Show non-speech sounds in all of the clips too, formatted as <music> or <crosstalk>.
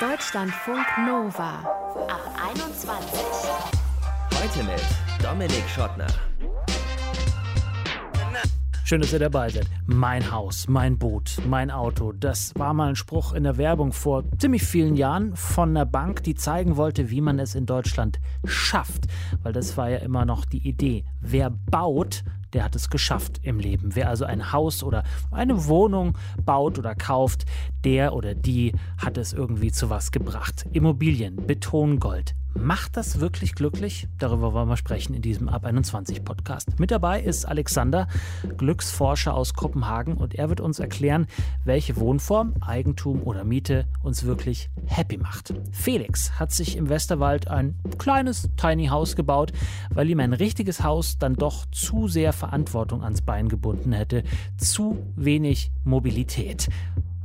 Deutschlandfunk Nova ab 21. Heute mit Dominik Schottner. Schön, dass ihr dabei seid. Mein Haus, mein Boot, mein Auto. Das war mal ein Spruch in der Werbung vor ziemlich vielen Jahren von einer Bank, die zeigen wollte, wie man es in Deutschland schafft. Weil das war ja immer noch die Idee. Wer baut, der hat es geschafft im Leben. Wer also ein Haus oder eine Wohnung baut oder kauft, der oder die hat es irgendwie zu was gebracht. Immobilien, Betongold, Macht das wirklich glücklich? Darüber wollen wir sprechen in diesem Ab 21 Podcast. Mit dabei ist Alexander, Glücksforscher aus Kopenhagen und er wird uns erklären, welche Wohnform, Eigentum oder Miete uns wirklich happy macht. Felix hat sich im Westerwald ein kleines Tiny House gebaut, weil ihm ein richtiges Haus dann doch zu sehr Verantwortung ans Bein gebunden hätte, zu wenig Mobilität.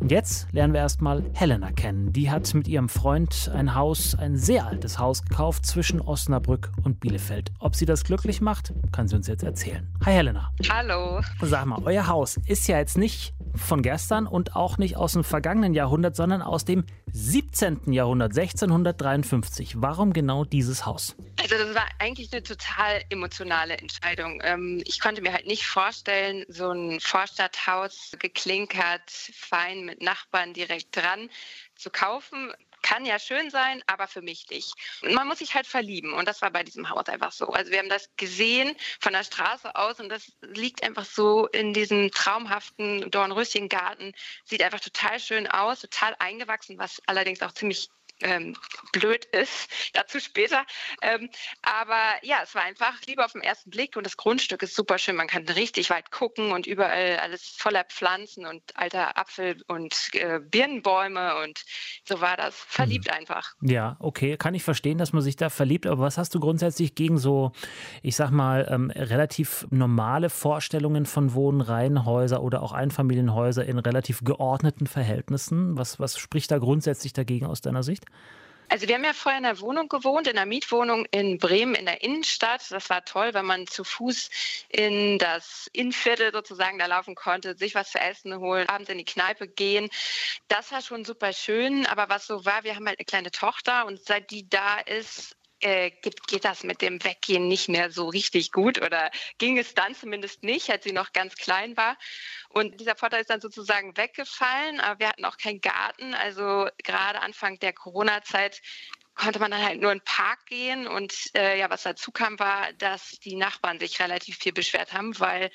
Und jetzt lernen wir erstmal Helena kennen. Die hat mit ihrem Freund ein Haus, ein sehr altes Haus gekauft zwischen Osnabrück und Bielefeld. Ob sie das glücklich macht, kann sie uns jetzt erzählen. Hi Helena. Hallo. Sag mal, euer Haus ist ja jetzt nicht von gestern und auch nicht aus dem vergangenen Jahrhundert, sondern aus dem 17. Jahrhundert, 1653. Warum genau dieses Haus? Also das war eigentlich eine total emotionale Entscheidung. Ähm, ich konnte mir halt nicht vorstellen, so ein Vorstadthaus geklinkert, fein mit Nachbarn direkt dran zu kaufen kann ja schön sein, aber für mich nicht. man muss sich halt verlieben und das war bei diesem Haus einfach so. Also wir haben das gesehen von der Straße aus und das liegt einfach so in diesem traumhaften Dornröschengarten. Sieht einfach total schön aus, total eingewachsen, was allerdings auch ziemlich ähm, blöd ist. <laughs> Dazu später. Ähm, aber ja, es war einfach lieber auf den ersten Blick und das Grundstück ist super schön. Man kann richtig weit gucken und überall alles voller Pflanzen und alter Apfel- und äh, Birnenbäume und so war das. Verliebt mhm. einfach. Ja, okay. Kann ich verstehen, dass man sich da verliebt. Aber was hast du grundsätzlich gegen so, ich sag mal, ähm, relativ normale Vorstellungen von Wohnen, Reihenhäuser oder auch Einfamilienhäuser in relativ geordneten Verhältnissen? Was, was spricht da grundsätzlich dagegen aus deiner Sicht? Also wir haben ja vorher in einer Wohnung gewohnt, in einer Mietwohnung in Bremen in der Innenstadt. Das war toll, wenn man zu Fuß in das Innenviertel sozusagen da laufen konnte, sich was zu essen holen, abends in die Kneipe gehen. Das war schon super schön. Aber was so war, wir haben halt eine kleine Tochter und seit die da ist, äh, geht, geht das mit dem Weggehen nicht mehr so richtig gut oder ging es dann zumindest nicht, als sie noch ganz klein war. Und dieser Vorteil ist dann sozusagen weggefallen, aber wir hatten auch keinen Garten. Also gerade Anfang der Corona-Zeit konnte man dann halt nur in den Park gehen. Und äh, ja, was dazu kam, war, dass die Nachbarn sich relativ viel beschwert haben, weil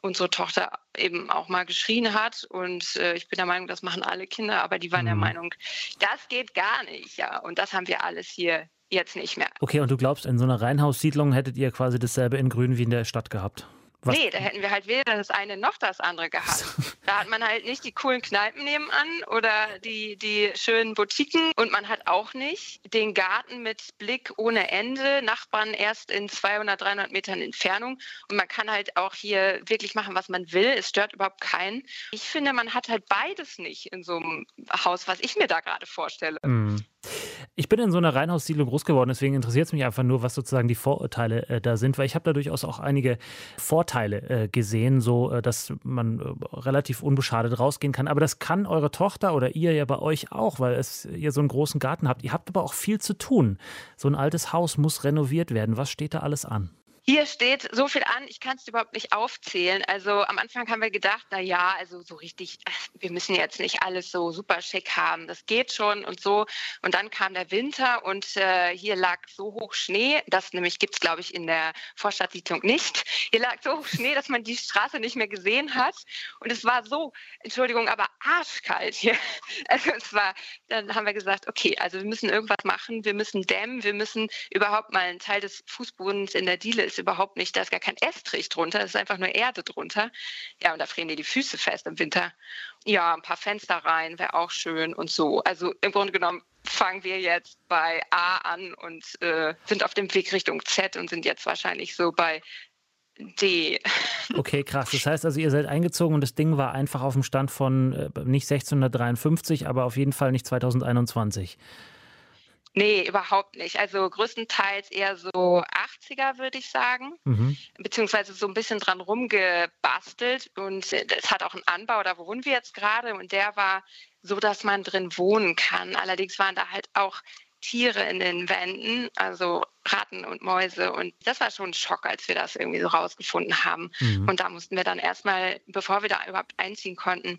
unsere Tochter eben auch mal geschrien hat. Und äh, ich bin der Meinung, das machen alle Kinder, aber die waren mhm. der Meinung, das geht gar nicht. Ja, und das haben wir alles hier jetzt nicht mehr. Okay, und du glaubst, in so einer Reihenhaussiedlung hättet ihr quasi dasselbe in Grün wie in der Stadt gehabt? Was? Nee, da hätten wir halt weder das eine noch das andere gehabt. <laughs> da hat man halt nicht die coolen Kneipen nebenan oder die, die schönen Boutiquen und man hat auch nicht den Garten mit Blick ohne Ende, Nachbarn erst in 200, 300 Metern Entfernung und man kann halt auch hier wirklich machen, was man will. Es stört überhaupt keinen. Ich finde, man hat halt beides nicht in so einem Haus, was ich mir da gerade vorstelle. Mm. Ich bin in so einer Reihenhaussiedlung groß geworden, deswegen interessiert es mich einfach nur, was sozusagen die Vorurteile äh, da sind, weil ich habe da durchaus auch einige Vorteile äh, gesehen, so äh, dass man äh, relativ unbeschadet rausgehen kann. Aber das kann eure Tochter oder ihr ja bei euch auch, weil es, ihr so einen großen Garten habt. Ihr habt aber auch viel zu tun. So ein altes Haus muss renoviert werden. Was steht da alles an? Hier steht so viel an, ich kann es überhaupt nicht aufzählen. Also am Anfang haben wir gedacht, na ja, also so richtig, wir müssen jetzt nicht alles so super schick haben. Das geht schon und so. Und dann kam der Winter und äh, hier lag so hoch Schnee, das nämlich gibt es, glaube ich, in der Vorstadtsiedlung nicht. Hier lag so hoch Schnee, dass man die Straße nicht mehr gesehen hat. Und es war so, Entschuldigung, aber arschkalt hier. <laughs> Also es war, dann haben wir gesagt, okay, also wir müssen irgendwas machen, wir müssen dämmen, wir müssen überhaupt mal einen Teil des Fußbodens in der Diele ist überhaupt nicht, da ist gar kein Estrich drunter, es ist einfach nur Erde drunter. Ja, und da frieren dir die Füße fest im Winter. Ja, ein paar Fenster rein wäre auch schön und so. Also im Grunde genommen fangen wir jetzt bei A an und äh, sind auf dem Weg Richtung Z und sind jetzt wahrscheinlich so bei D. <laughs> Okay, krass. Das heißt also, ihr seid eingezogen und das Ding war einfach auf dem Stand von äh, nicht 1653, aber auf jeden Fall nicht 2021. Nee, überhaupt nicht. Also größtenteils eher so 80er, würde ich sagen. Mhm. Beziehungsweise so ein bisschen dran rumgebastelt. Und es hat auch einen Anbau, da wohnen wir jetzt gerade. Und der war so, dass man drin wohnen kann. Allerdings waren da halt auch Tiere in den Wänden, also Ratten und Mäuse. Und das war schon ein Schock, als wir das irgendwie so rausgefunden haben. Mhm. Und da mussten wir dann erstmal, bevor wir da überhaupt einziehen konnten,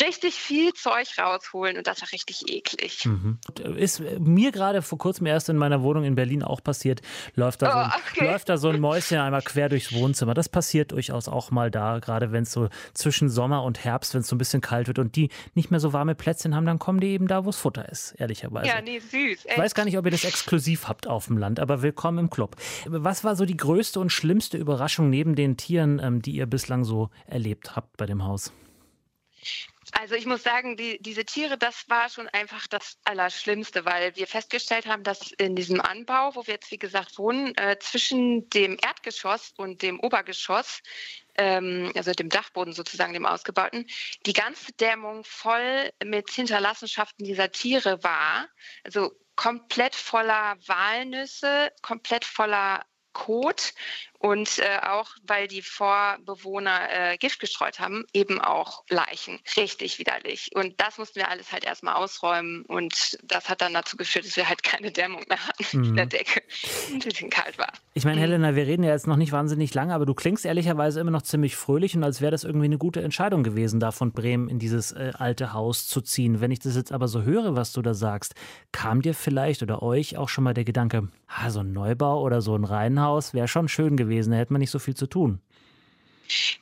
richtig viel Zeug rausholen. Und das war richtig eklig. Mhm. Ist mir gerade vor kurzem erst in meiner Wohnung in Berlin auch passiert. Läuft da, so ein, oh, okay. läuft da so ein Mäuschen einmal quer durchs Wohnzimmer. Das passiert durchaus auch mal da, gerade wenn es so zwischen Sommer und Herbst, wenn es so ein bisschen kalt wird und die nicht mehr so warme Plätzchen haben, dann kommen die eben da, wo es Futter ist, ehrlicherweise. Ja, nee, süß. Echt. Ich weiß gar nicht, ob ihr das exklusiv habt auf dem Land, aber willkommen im Club. Was war so die größte und schlimmste Überraschung neben den Tieren, ähm, die ihr bislang so erlebt habt bei dem Haus? Also ich muss sagen, die, diese Tiere, das war schon einfach das Allerschlimmste, weil wir festgestellt haben, dass in diesem Anbau, wo wir jetzt wie gesagt wohnen, äh, zwischen dem Erdgeschoss und dem Obergeschoss, ähm, also dem Dachboden sozusagen, dem ausgebauten, die ganze Dämmung voll mit Hinterlassenschaften dieser Tiere war. Also komplett voller Walnüsse, komplett voller Kot und äh, auch, weil die Vorbewohner äh, Gift gestreut haben, eben auch Leichen. Richtig widerlich. Und das mussten wir alles halt erstmal ausräumen und das hat dann dazu geführt, dass wir halt keine Dämmung mehr hatten mhm. in der Decke. Ein bisschen kalt war. Ich meine, mhm. Helena, wir reden ja jetzt noch nicht wahnsinnig lange, aber du klingst ehrlicherweise immer noch ziemlich fröhlich und als wäre das irgendwie eine gute Entscheidung gewesen, da von Bremen in dieses äh, alte Haus zu ziehen. Wenn ich das jetzt aber so höre, was du da sagst, kam dir vielleicht oder euch auch schon mal der Gedanke, ah, so ein Neubau oder so ein Reihenhaus wäre schon schön gewesen gewesen. Da hätte man nicht so viel zu tun.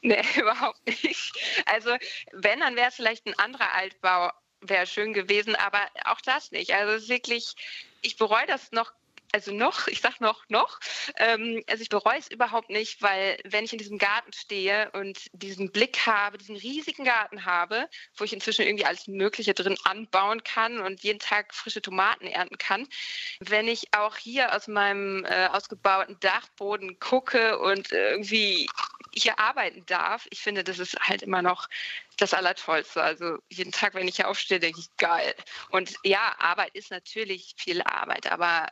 Nee, <laughs> überhaupt nicht. Also, wenn, dann wäre es vielleicht ein anderer Altbau, wäre schön gewesen, aber auch das nicht. Also, es ist wirklich, ich bereue das noch also noch, ich sag noch, noch. Ähm, also ich bereue es überhaupt nicht, weil wenn ich in diesem Garten stehe und diesen Blick habe, diesen riesigen Garten habe, wo ich inzwischen irgendwie alles Mögliche drin anbauen kann und jeden Tag frische Tomaten ernten kann, wenn ich auch hier aus meinem äh, ausgebauten Dachboden gucke und irgendwie hier arbeiten darf, ich finde, das ist halt immer noch das Allertollste. Also jeden Tag, wenn ich hier aufstehe, denke ich, geil. Und ja, Arbeit ist natürlich viel Arbeit, aber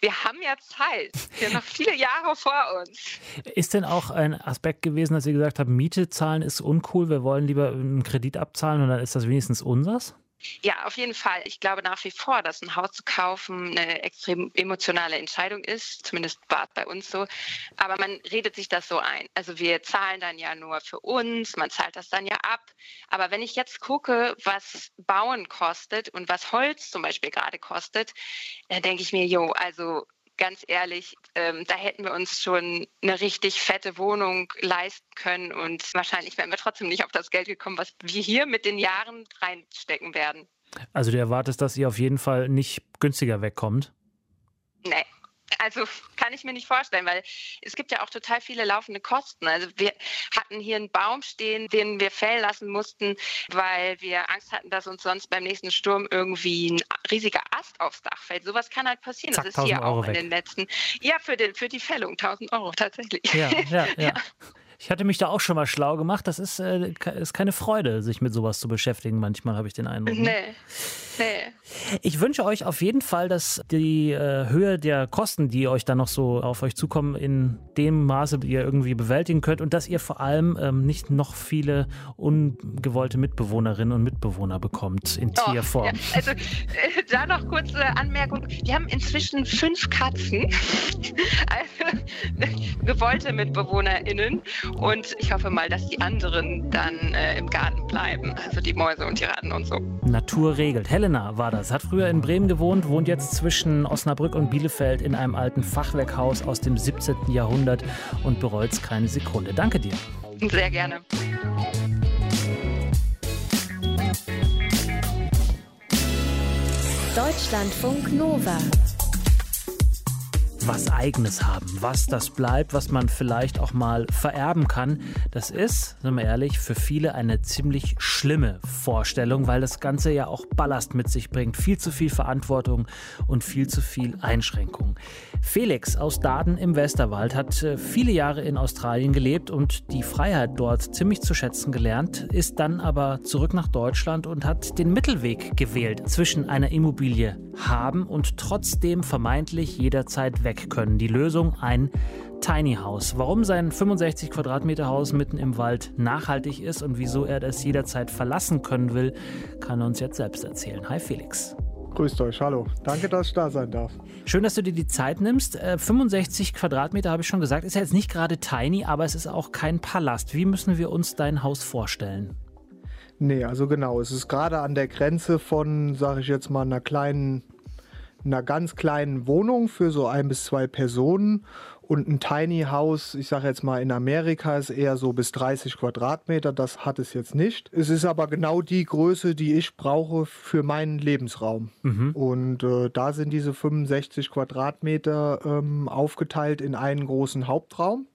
wir haben ja Zeit. Wir haben noch viele Jahre vor uns. Ist denn auch ein Aspekt gewesen, dass ihr gesagt habt, Miete zahlen ist uncool, wir wollen lieber einen Kredit abzahlen und dann ist das wenigstens unsers? Ja, auf jeden Fall. Ich glaube nach wie vor, dass ein Haus zu kaufen eine extrem emotionale Entscheidung ist. Zumindest war es bei uns so. Aber man redet sich das so ein. Also wir zahlen dann ja nur für uns, man zahlt das dann ja ab. Aber wenn ich jetzt gucke, was Bauen kostet und was Holz zum Beispiel gerade kostet, dann denke ich mir, jo, also ganz ehrlich, ähm, da hätten wir uns schon eine richtig fette Wohnung leisten können und wahrscheinlich wären wir trotzdem nicht auf das Geld gekommen, was wir hier mit den Jahren reinstecken werden. Also du erwartest, dass ihr auf jeden Fall nicht günstiger wegkommt? Nee, also kann ich mir nicht vorstellen, weil es gibt ja auch total viele laufende Kosten. Also wir hatten hier einen Baum stehen, den wir fällen lassen mussten, weil wir Angst hatten, dass uns sonst beim nächsten Sturm irgendwie ein riesiger Ast aufs Dach fällt. Sowas kann halt passieren. Zack, das ist hier auch weg. in den letzten. Ja, für, den, für die Fällung 1000 Euro tatsächlich. Ja, ja, ja. <laughs> ja. Ich hatte mich da auch schon mal schlau gemacht. Das ist, äh, ist keine Freude, sich mit sowas zu beschäftigen. Manchmal habe ich den Eindruck. Ne? Nee. Nee. Ich wünsche euch auf jeden Fall, dass die äh, Höhe der Kosten, die euch dann noch so auf euch zukommen, in dem Maße, ihr irgendwie bewältigen könnt und dass ihr vor allem ähm, nicht noch viele ungewollte Mitbewohnerinnen und Mitbewohner bekommt in oh, Tierform. Ja. Also äh, da noch kurze Anmerkung. Wir haben inzwischen fünf Katzen, <laughs> also, <laughs> gewollte MitbewohnerInnen und ich hoffe mal, dass die anderen dann äh, im Garten bleiben. Also die Mäuse und die Ratten und so. Natur regelt. Helena war das. Hat früher in Bremen gewohnt, wohnt jetzt zwischen Osnabrück und Bielefeld in einem alten Fachwerkhaus aus dem 17. Jahrhundert und bereut es keine Sekunde. Danke dir. Sehr gerne. Deutschlandfunk Nova was Eigenes haben, was das bleibt, was man vielleicht auch mal vererben kann. Das ist, sind wir ehrlich, für viele eine ziemlich schlimme Vorstellung, weil das Ganze ja auch Ballast mit sich bringt. Viel zu viel Verantwortung und viel zu viel Einschränkung. Felix aus Daden im Westerwald hat äh, viele Jahre in Australien gelebt und die Freiheit dort ziemlich zu schätzen gelernt, ist dann aber zurück nach Deutschland und hat den Mittelweg gewählt zwischen einer Immobilie haben und trotzdem vermeintlich jederzeit weg können. Die Lösung ein Tiny House. Warum sein 65 Quadratmeter Haus mitten im Wald nachhaltig ist und wieso er das jederzeit verlassen können will, kann er uns jetzt selbst erzählen. Hi Felix. Grüßt euch, hallo. Danke, dass ich da sein darf. Schön, dass du dir die Zeit nimmst. 65 äh, Quadratmeter habe ich schon gesagt. Ist ja jetzt nicht gerade tiny, aber es ist auch kein Palast. Wie müssen wir uns dein Haus vorstellen? Nee, also genau. Es ist gerade an der Grenze von, sage ich jetzt mal, einer kleinen, einer ganz kleinen Wohnung für so ein bis zwei Personen und ein Tiny House, ich sage jetzt mal in Amerika, ist eher so bis 30 Quadratmeter. Das hat es jetzt nicht. Es ist aber genau die Größe, die ich brauche für meinen Lebensraum. Mhm. Und äh, da sind diese 65 Quadratmeter ähm, aufgeteilt in einen großen Hauptraum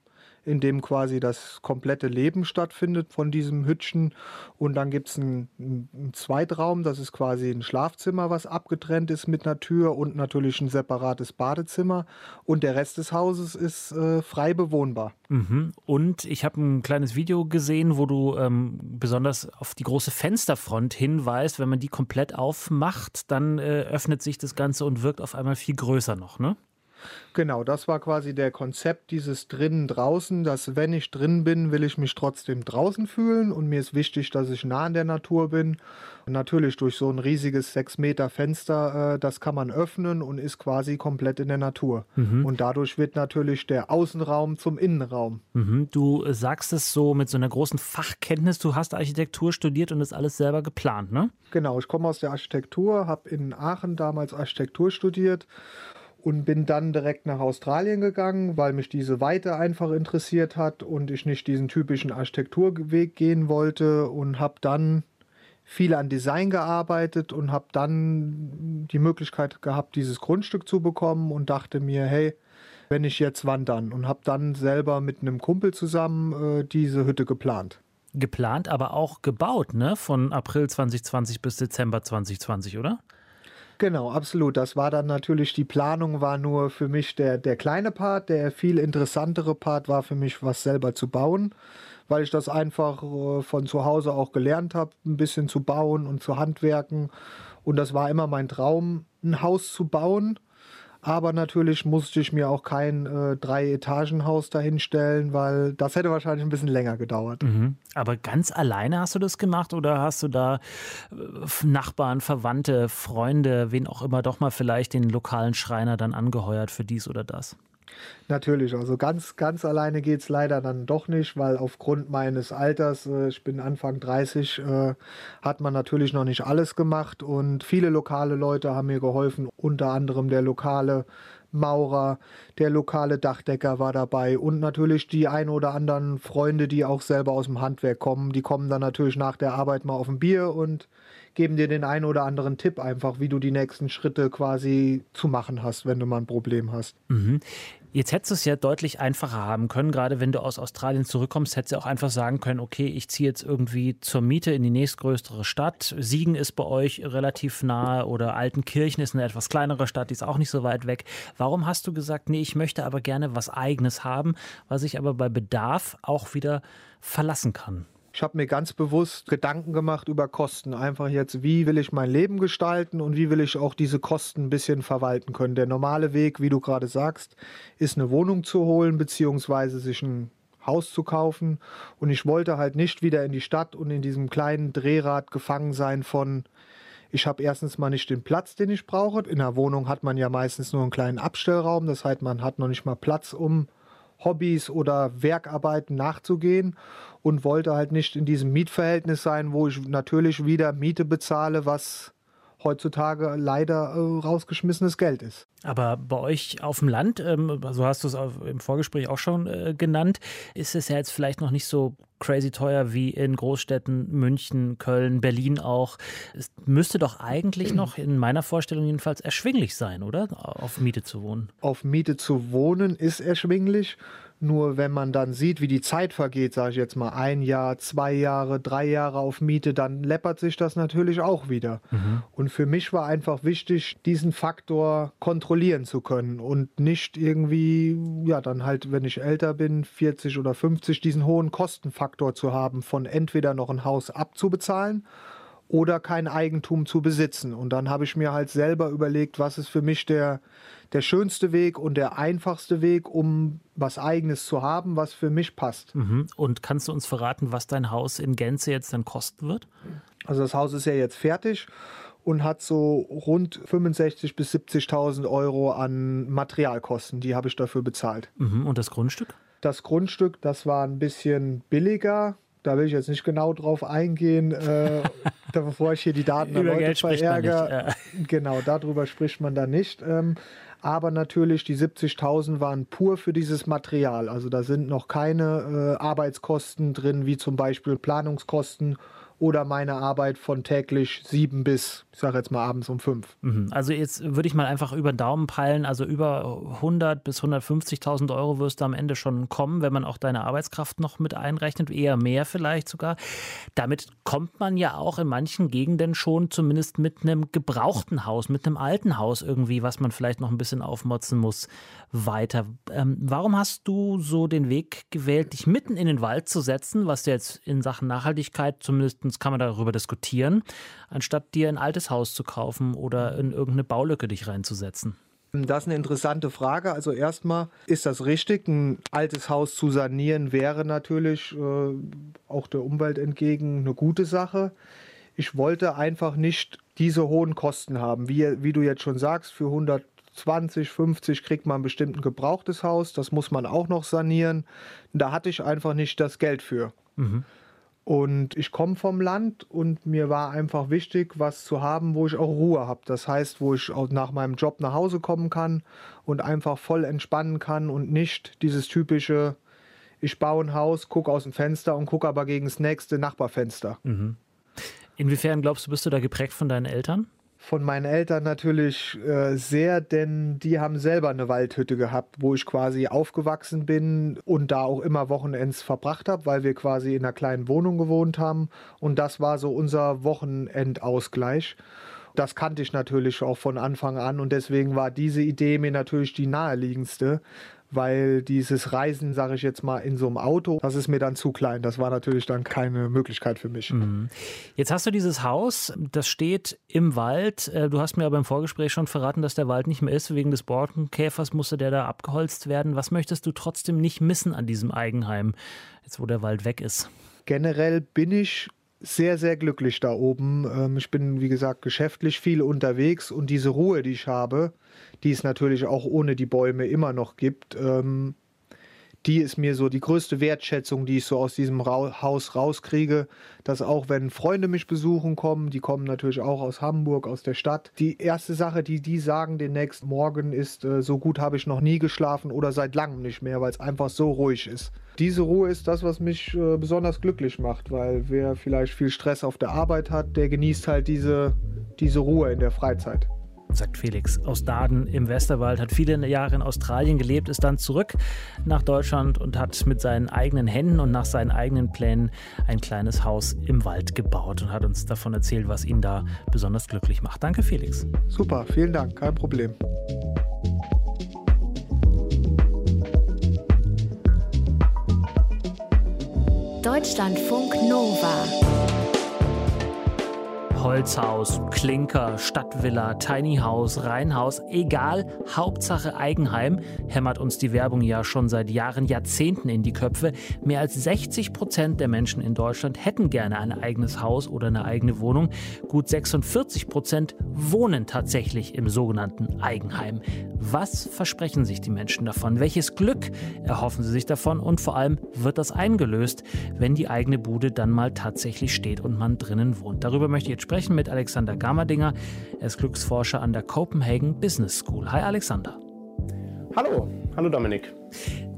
in dem quasi das komplette Leben stattfindet von diesem Hütchen. Und dann gibt es einen, einen, Zweitraum, das ist quasi ein Schlafzimmer, was abgetrennt ist mit einer Tür und natürlich ein separates Badezimmer. Und der Rest des Hauses ist äh, frei bewohnbar. Mhm. Und ich habe ein kleines Video gesehen, wo du ähm, besonders auf die große Fensterfront hinweist. Wenn man die komplett aufmacht, dann äh, öffnet sich das Ganze und wirkt auf einmal viel größer noch, ne? Genau, das war quasi der Konzept dieses drinnen draußen, dass wenn ich drin bin, will ich mich trotzdem draußen fühlen und mir ist wichtig, dass ich nah an der Natur bin. Und natürlich durch so ein riesiges 6 Meter Fenster, äh, das kann man öffnen und ist quasi komplett in der Natur. Mhm. Und dadurch wird natürlich der Außenraum zum Innenraum. Mhm. Du sagst es so mit so einer großen Fachkenntnis, du hast Architektur studiert und das alles selber geplant, ne? Genau, ich komme aus der Architektur, habe in Aachen damals Architektur studiert und bin dann direkt nach Australien gegangen, weil mich diese Weite einfach interessiert hat und ich nicht diesen typischen Architekturweg gehen wollte und habe dann viel an Design gearbeitet und habe dann die Möglichkeit gehabt, dieses Grundstück zu bekommen und dachte mir, hey, wenn ich jetzt wandern und habe dann selber mit einem Kumpel zusammen äh, diese Hütte geplant. Geplant, aber auch gebaut, ne? Von April 2020 bis Dezember 2020, oder? Genau, absolut. Das war dann natürlich, die Planung war nur für mich der, der kleine Part. Der viel interessantere Part war für mich, was selber zu bauen, weil ich das einfach äh, von zu Hause auch gelernt habe, ein bisschen zu bauen und zu handwerken. Und das war immer mein Traum, ein Haus zu bauen aber natürlich musste ich mir auch kein äh, Drei-Etagen-Haus dahinstellen, weil das hätte wahrscheinlich ein bisschen länger gedauert. Mhm. Aber ganz alleine hast du das gemacht oder hast du da äh, Nachbarn, Verwandte, Freunde, wen auch immer, doch mal vielleicht den lokalen Schreiner dann angeheuert für dies oder das? Natürlich, also ganz, ganz alleine geht es leider dann doch nicht, weil aufgrund meines Alters, äh, ich bin Anfang 30, äh, hat man natürlich noch nicht alles gemacht und viele lokale Leute haben mir geholfen, unter anderem der lokale Maurer, der lokale Dachdecker war dabei und natürlich die ein oder anderen Freunde, die auch selber aus dem Handwerk kommen. Die kommen dann natürlich nach der Arbeit mal auf ein Bier und geben dir den einen oder anderen Tipp einfach, wie du die nächsten Schritte quasi zu machen hast, wenn du mal ein Problem hast. Mhm. Jetzt hättest du es ja deutlich einfacher haben können, gerade wenn du aus Australien zurückkommst, hättest du auch einfach sagen können, okay, ich ziehe jetzt irgendwie zur Miete in die nächstgrößere Stadt. Siegen ist bei euch relativ nahe oder Altenkirchen ist eine etwas kleinere Stadt, die ist auch nicht so weit weg. Warum hast du gesagt, nee, ich möchte aber gerne was eigenes haben, was ich aber bei Bedarf auch wieder verlassen kann? Ich habe mir ganz bewusst Gedanken gemacht über Kosten. Einfach jetzt, wie will ich mein Leben gestalten und wie will ich auch diese Kosten ein bisschen verwalten können. Der normale Weg, wie du gerade sagst, ist eine Wohnung zu holen, beziehungsweise sich ein Haus zu kaufen. Und ich wollte halt nicht wieder in die Stadt und in diesem kleinen Drehrad gefangen sein von, ich habe erstens mal nicht den Platz, den ich brauche. In einer Wohnung hat man ja meistens nur einen kleinen Abstellraum. Das heißt, man hat noch nicht mal Platz, um Hobbys oder Werkarbeiten nachzugehen und wollte halt nicht in diesem Mietverhältnis sein, wo ich natürlich wieder Miete bezahle, was heutzutage leider äh, rausgeschmissenes Geld ist. Aber bei euch auf dem Land, ähm, so hast du es im Vorgespräch auch schon äh, genannt, ist es ja jetzt vielleicht noch nicht so crazy teuer wie in Großstädten München, Köln, Berlin auch. Es müsste doch eigentlich noch in meiner Vorstellung jedenfalls erschwinglich sein, oder? Auf Miete zu wohnen. Auf Miete zu wohnen ist erschwinglich. Nur wenn man dann sieht, wie die Zeit vergeht, sage ich jetzt mal ein Jahr, zwei Jahre, drei Jahre auf Miete, dann läppert sich das natürlich auch wieder. Mhm. Und für mich war einfach wichtig, diesen Faktor kontrollieren zu können und nicht irgendwie, ja, dann halt, wenn ich älter bin, 40 oder 50, diesen hohen Kostenfaktor zu haben, von entweder noch ein Haus abzubezahlen oder kein Eigentum zu besitzen. Und dann habe ich mir halt selber überlegt, was ist für mich der, der schönste Weg und der einfachste Weg, um was eigenes zu haben, was für mich passt. Mhm. Und kannst du uns verraten, was dein Haus in Gänze jetzt dann kosten wird? Also das Haus ist ja jetzt fertig und hat so rund 65.000 bis 70.000 Euro an Materialkosten. Die habe ich dafür bezahlt. Mhm. Und das Grundstück? Das Grundstück, das war ein bisschen billiger da will ich jetzt nicht genau drauf eingehen, äh, <laughs> <laughs> bevor ich hier die Daten der Leute verärgere. Ja. Genau, darüber spricht man da nicht. Ähm, aber natürlich, die 70.000 waren pur für dieses Material. Also da sind noch keine äh, Arbeitskosten drin, wie zum Beispiel Planungskosten oder meine Arbeit von täglich sieben bis, ich sage jetzt mal abends um fünf. Mhm. Also jetzt würde ich mal einfach über den Daumen peilen, also über 100 bis 150.000 Euro wirst du am Ende schon kommen, wenn man auch deine Arbeitskraft noch mit einrechnet, eher mehr vielleicht sogar. Damit kommt man ja auch in manchen Gegenden schon zumindest mit einem gebrauchten Haus, mit einem alten Haus irgendwie, was man vielleicht noch ein bisschen aufmotzen muss, weiter. Ähm, warum hast du so den Weg gewählt, dich mitten in den Wald zu setzen, was jetzt in Sachen Nachhaltigkeit zumindest kann man darüber diskutieren, anstatt dir ein altes Haus zu kaufen oder in irgendeine Baulücke dich reinzusetzen? Das ist eine interessante Frage. Also erstmal ist das richtig. Ein altes Haus zu sanieren wäre natürlich äh, auch der Umwelt entgegen eine gute Sache. Ich wollte einfach nicht diese hohen Kosten haben, wie, wie du jetzt schon sagst, für 100 20, 50 kriegt man bestimmt ein gebrauchtes Haus, das muss man auch noch sanieren. Da hatte ich einfach nicht das Geld für. Mhm. Und ich komme vom Land und mir war einfach wichtig, was zu haben, wo ich auch Ruhe habe. Das heißt, wo ich auch nach meinem Job nach Hause kommen kann und einfach voll entspannen kann und nicht dieses typische, ich baue ein Haus, gucke aus dem Fenster und gucke aber gegen das nächste Nachbarfenster. Mhm. Inwiefern glaubst du, bist du da geprägt von deinen Eltern? Von meinen Eltern natürlich äh, sehr, denn die haben selber eine Waldhütte gehabt, wo ich quasi aufgewachsen bin und da auch immer Wochenends verbracht habe, weil wir quasi in einer kleinen Wohnung gewohnt haben. Und das war so unser Wochenendausgleich. Das kannte ich natürlich auch von Anfang an und deswegen war diese Idee mir natürlich die naheliegendste, weil dieses Reisen, sage ich jetzt mal, in so einem Auto, das ist mir dann zu klein. Das war natürlich dann keine Möglichkeit für mich. Mhm. Jetzt hast du dieses Haus, das steht im Wald. Äh, du hast mir aber im Vorgespräch schon verraten, dass der Wald nicht mehr ist. Wegen des Borkenkäfers musste der da abgeholzt werden. Was möchtest du trotzdem nicht missen an diesem Eigenheim, jetzt wo der Wald weg ist? Generell bin ich sehr, sehr glücklich da oben. Ähm, ich bin, wie gesagt, geschäftlich viel unterwegs und diese Ruhe, die ich habe, die es natürlich auch ohne die Bäume immer noch gibt, ähm, die ist mir so die größte Wertschätzung, die ich so aus diesem Ra Haus rauskriege, dass auch wenn Freunde mich besuchen kommen, die kommen natürlich auch aus Hamburg, aus der Stadt, die erste Sache, die die sagen den nächsten Morgen ist, äh, so gut habe ich noch nie geschlafen oder seit langem nicht mehr, weil es einfach so ruhig ist. Diese Ruhe ist das, was mich äh, besonders glücklich macht, weil wer vielleicht viel Stress auf der Arbeit hat, der genießt halt diese, diese Ruhe in der Freizeit sagt Felix aus Daden im Westerwald, hat viele Jahre in Australien gelebt, ist dann zurück nach Deutschland und hat mit seinen eigenen Händen und nach seinen eigenen Plänen ein kleines Haus im Wald gebaut und hat uns davon erzählt, was ihn da besonders glücklich macht. Danke, Felix. Super, vielen Dank, kein Problem. Deutschlandfunk Nova. Holzhaus, Klinker, Stadtvilla, Tiny House, Reihenhaus, egal, Hauptsache Eigenheim, hämmert uns die Werbung ja schon seit Jahren, Jahrzehnten in die Köpfe. Mehr als 60 Prozent der Menschen in Deutschland hätten gerne ein eigenes Haus oder eine eigene Wohnung. Gut 46 Prozent wohnen tatsächlich im sogenannten Eigenheim. Was versprechen sich die Menschen davon? Welches Glück erhoffen sie sich davon? Und vor allem wird das eingelöst, wenn die eigene Bude dann mal tatsächlich steht und man drinnen wohnt? Darüber möchte ich jetzt sprechen mit Alexander Gamerdinger. Er ist Glücksforscher an der Copenhagen Business School. Hi Alexander. Hallo, hallo Dominik.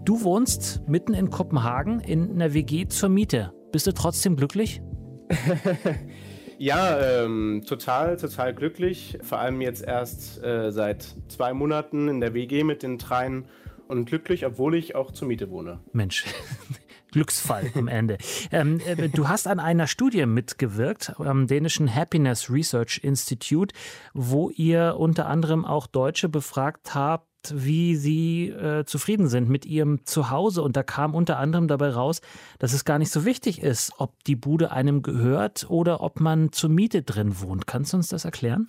Du wohnst mitten in Kopenhagen in einer WG zur Miete. Bist du trotzdem glücklich? <laughs> ja, ähm, total, total glücklich. Vor allem jetzt erst äh, seit zwei Monaten in der WG mit den dreien und glücklich, obwohl ich auch zur Miete wohne. Mensch. <laughs> Glücksfall am Ende. Ähm, äh, du hast an einer Studie mitgewirkt am dänischen Happiness Research Institute, wo ihr unter anderem auch Deutsche befragt habt, wie sie äh, zufrieden sind mit ihrem Zuhause. Und da kam unter anderem dabei raus, dass es gar nicht so wichtig ist, ob die Bude einem gehört oder ob man zur Miete drin wohnt. Kannst du uns das erklären?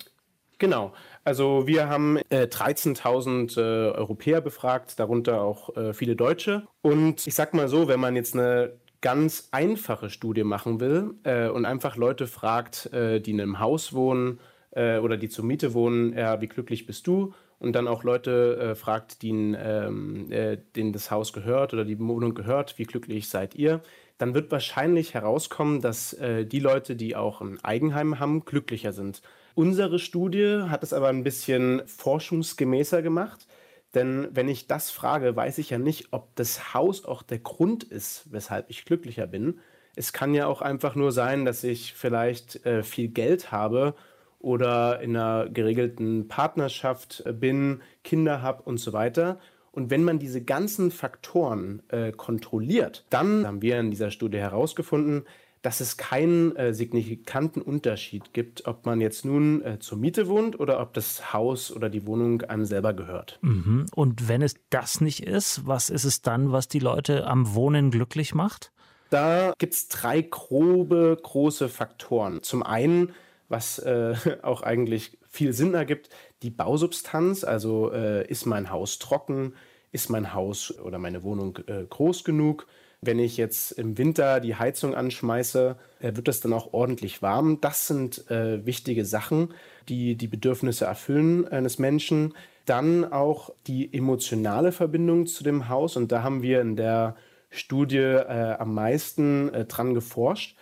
Genau. Also wir haben äh, 13.000 äh, Europäer befragt, darunter auch äh, viele Deutsche. Und ich sag mal so, wenn man jetzt eine ganz einfache Studie machen will äh, und einfach Leute fragt, äh, die in einem Haus wohnen äh, oder die zur Miete wohnen, ja, wie glücklich bist du? Und dann auch Leute fragt, denen, ähm, denen das Haus gehört oder die Wohnung gehört, wie glücklich seid ihr? Dann wird wahrscheinlich herauskommen, dass die Leute, die auch ein Eigenheim haben, glücklicher sind. Unsere Studie hat es aber ein bisschen forschungsgemäßer gemacht. Denn wenn ich das frage, weiß ich ja nicht, ob das Haus auch der Grund ist, weshalb ich glücklicher bin. Es kann ja auch einfach nur sein, dass ich vielleicht äh, viel Geld habe oder in einer geregelten Partnerschaft äh, bin, Kinder habe und so weiter. Und wenn man diese ganzen Faktoren äh, kontrolliert, dann haben wir in dieser Studie herausgefunden, dass es keinen äh, signifikanten Unterschied gibt, ob man jetzt nun äh, zur Miete wohnt oder ob das Haus oder die Wohnung einem selber gehört. Mhm. Und wenn es das nicht ist, was ist es dann, was die Leute am Wohnen glücklich macht? Da gibt es drei grobe, große Faktoren. Zum einen, was äh, <laughs> auch eigentlich viel Sinn ergibt, die Bausubstanz, also äh, ist mein Haus trocken, ist mein Haus oder meine Wohnung äh, groß genug, wenn ich jetzt im Winter die Heizung anschmeiße, äh, wird es dann auch ordentlich warm. Das sind äh, wichtige Sachen, die die Bedürfnisse erfüllen eines Menschen. Dann auch die emotionale Verbindung zu dem Haus. Und da haben wir in der Studie äh, am meisten äh, dran geforscht.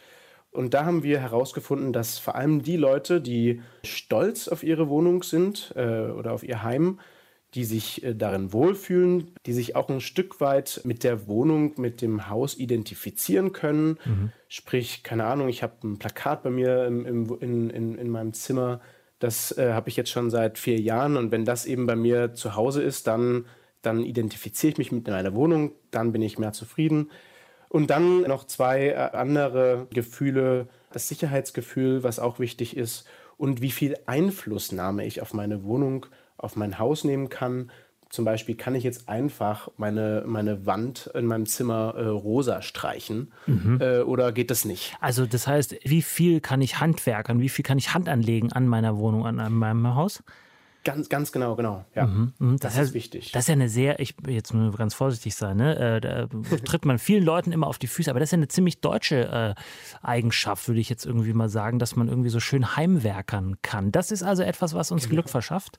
Und da haben wir herausgefunden, dass vor allem die Leute, die stolz auf ihre Wohnung sind äh, oder auf ihr Heim, die sich äh, darin wohlfühlen, die sich auch ein Stück weit mit der Wohnung, mit dem Haus identifizieren können. Mhm. Sprich, keine Ahnung, ich habe ein Plakat bei mir im, im, in, in, in meinem Zimmer, das äh, habe ich jetzt schon seit vier Jahren und wenn das eben bei mir zu Hause ist, dann, dann identifiziere ich mich mit meiner Wohnung, dann bin ich mehr zufrieden. Und dann noch zwei äh, andere Gefühle, das Sicherheitsgefühl, was auch wichtig ist, und wie viel Einflussnahme ich auf meine Wohnung auf mein Haus nehmen kann. Zum Beispiel kann ich jetzt einfach meine, meine Wand in meinem Zimmer äh, rosa streichen mhm. äh, oder geht das nicht? Also das heißt, wie viel kann ich handwerkern, wie viel kann ich Hand anlegen an meiner Wohnung, an, an meinem Haus? Ganz, ganz genau, genau. Ja, mhm, mh. das, das heißt, ist wichtig. Das ist ja eine sehr, ich jetzt muss ganz vorsichtig sein, ne? Äh, da <laughs> tritt man vielen Leuten immer auf die Füße, aber das ist ja eine ziemlich deutsche äh, Eigenschaft, würde ich jetzt irgendwie mal sagen, dass man irgendwie so schön heimwerkern kann. Das ist also etwas, was uns Glück verschafft.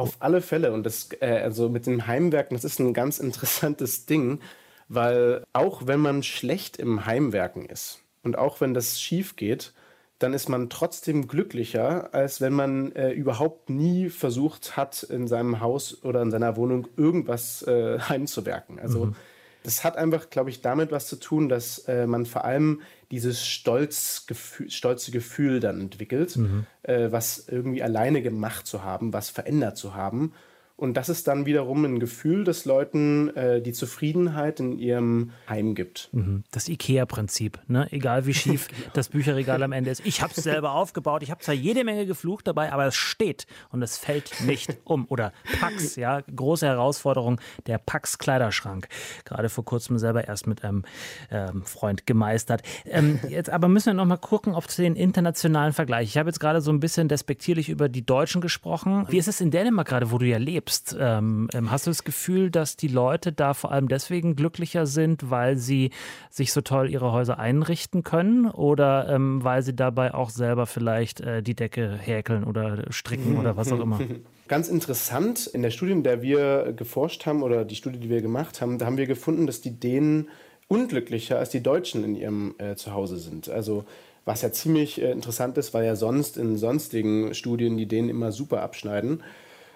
Auf alle Fälle. Und das, äh, also mit dem Heimwerken, das ist ein ganz <laughs> interessantes Ding, weil auch wenn man schlecht im Heimwerken ist und auch wenn das schief geht, dann ist man trotzdem glücklicher, als wenn man äh, überhaupt nie versucht hat, in seinem Haus oder in seiner Wohnung irgendwas äh, <laughs> heimzuwerken. Also mhm. Das hat einfach, glaube ich, damit was zu tun, dass äh, man vor allem dieses stolz, stolze Gefühl dann entwickelt, mhm. äh, was irgendwie alleine gemacht zu haben, was verändert zu haben und das ist dann wiederum ein Gefühl, das Leuten äh, die Zufriedenheit in ihrem Heim gibt. Mhm. Das IKEA-Prinzip, ne? egal wie schief <laughs> <laughs> das Bücherregal am Ende ist. Ich habe es selber aufgebaut, ich habe zwar jede Menge geflucht dabei, aber es steht und es fällt nicht um. Oder Pax, ja, große Herausforderung, der Pax-Kleiderschrank. Gerade vor kurzem selber erst mit einem ähm, Freund gemeistert. Ähm, jetzt aber müssen wir noch mal gucken, ob zu den internationalen Vergleich. Ich habe jetzt gerade so ein bisschen despektierlich über die Deutschen gesprochen. Wie ist es in Dänemark gerade, wo du ja lebst? Lebst, ähm, hast du das Gefühl, dass die Leute da vor allem deswegen glücklicher sind, weil sie sich so toll ihre Häuser einrichten können oder ähm, weil sie dabei auch selber vielleicht äh, die Decke häkeln oder stricken oder was auch immer? <laughs> Ganz interessant, in der Studie, in der wir geforscht haben oder die Studie, die wir gemacht haben, da haben wir gefunden, dass die Dänen unglücklicher als die Deutschen in ihrem äh, Zuhause sind. Also Was ja ziemlich äh, interessant ist, weil ja sonst in sonstigen Studien die denen immer super abschneiden.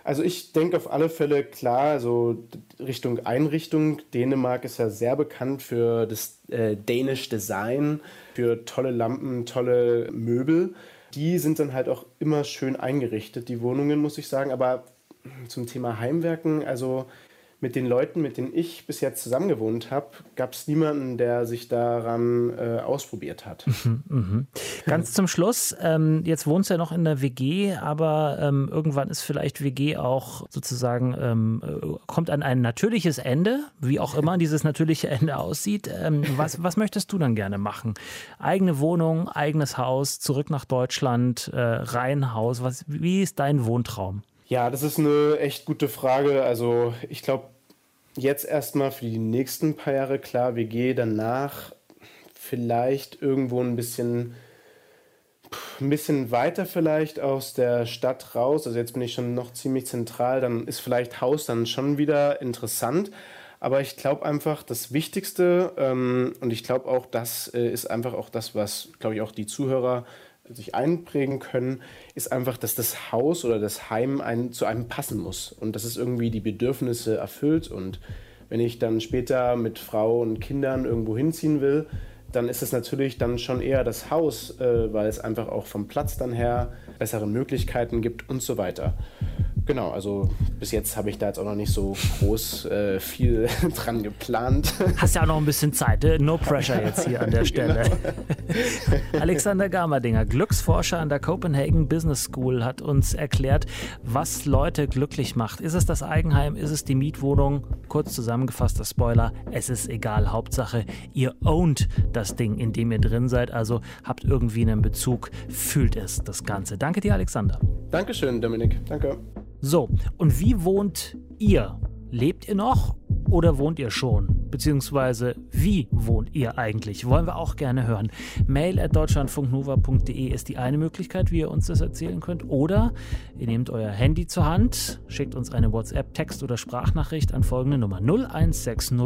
Also ich denke auf alle Fälle klar, so Richtung Einrichtung. Dänemark ist ja sehr bekannt für das äh, Danish Design, für tolle Lampen, tolle Möbel. Die sind dann halt auch immer schön eingerichtet, die Wohnungen, muss ich sagen. Aber zum Thema Heimwerken, also mit den Leuten, mit denen ich bis jetzt zusammengewohnt habe, gab es niemanden, der sich daran äh, ausprobiert hat. Mhm, mhm. Ganz zum Schluss, ähm, jetzt wohnst du ja noch in der WG, aber ähm, irgendwann ist vielleicht WG auch sozusagen, ähm, äh, kommt an ein natürliches Ende, wie auch immer dieses natürliche Ende aussieht. Ähm, was, was möchtest du dann gerne machen? Eigene Wohnung, eigenes Haus, zurück nach Deutschland, äh, Reihenhaus, was, wie ist dein Wohntraum? Ja, das ist eine echt gute Frage. Also ich glaube, jetzt erstmal für die nächsten paar Jahre klar, WG danach vielleicht irgendwo ein bisschen ein bisschen weiter vielleicht aus der Stadt raus. Also jetzt bin ich schon noch ziemlich zentral, dann ist vielleicht Haus dann schon wieder interessant. Aber ich glaube einfach, das Wichtigste, ähm, und ich glaube auch, das äh, ist einfach auch das, was, glaube ich, auch die Zuhörer sich einprägen können, ist einfach, dass das Haus oder das Heim ein, zu einem passen muss und dass es irgendwie die Bedürfnisse erfüllt. Und wenn ich dann später mit Frau und Kindern irgendwo hinziehen will, dann ist es natürlich dann schon eher das Haus, äh, weil es einfach auch vom Platz dann her bessere Möglichkeiten gibt und so weiter. Genau, also bis jetzt habe ich da jetzt auch noch nicht so groß äh, viel <laughs> dran geplant. Hast ja auch noch ein bisschen Zeit, äh? no pressure jetzt hier an der <laughs> Stelle. Genau. <laughs> Alexander Gamerdinger, Glücksforscher an der Copenhagen Business School, hat uns erklärt, was Leute glücklich macht. Ist es das Eigenheim, ist es die Mietwohnung? Kurz zusammengefasster Spoiler, es ist egal. Hauptsache, ihr ownt das Ding, in dem ihr drin seid, also habt irgendwie einen Bezug, fühlt es das Ganze. Danke dir, Alexander. Dankeschön, Dominik. Danke. So, und wie wohnt ihr? Lebt ihr noch oder wohnt ihr schon? Beziehungsweise wie wohnt ihr eigentlich? Wollen wir auch gerne hören. Mail at deutschlandfunknova.de ist die eine Möglichkeit, wie ihr uns das erzählen könnt. Oder ihr nehmt euer Handy zur Hand, schickt uns eine WhatsApp, Text oder Sprachnachricht an folgende Nummer 0160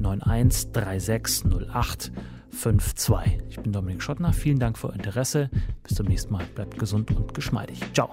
913608 52. Ich bin Dominik Schottner. Vielen Dank für euer Interesse. Bis zum nächsten Mal. Bleibt gesund und geschmeidig. Ciao.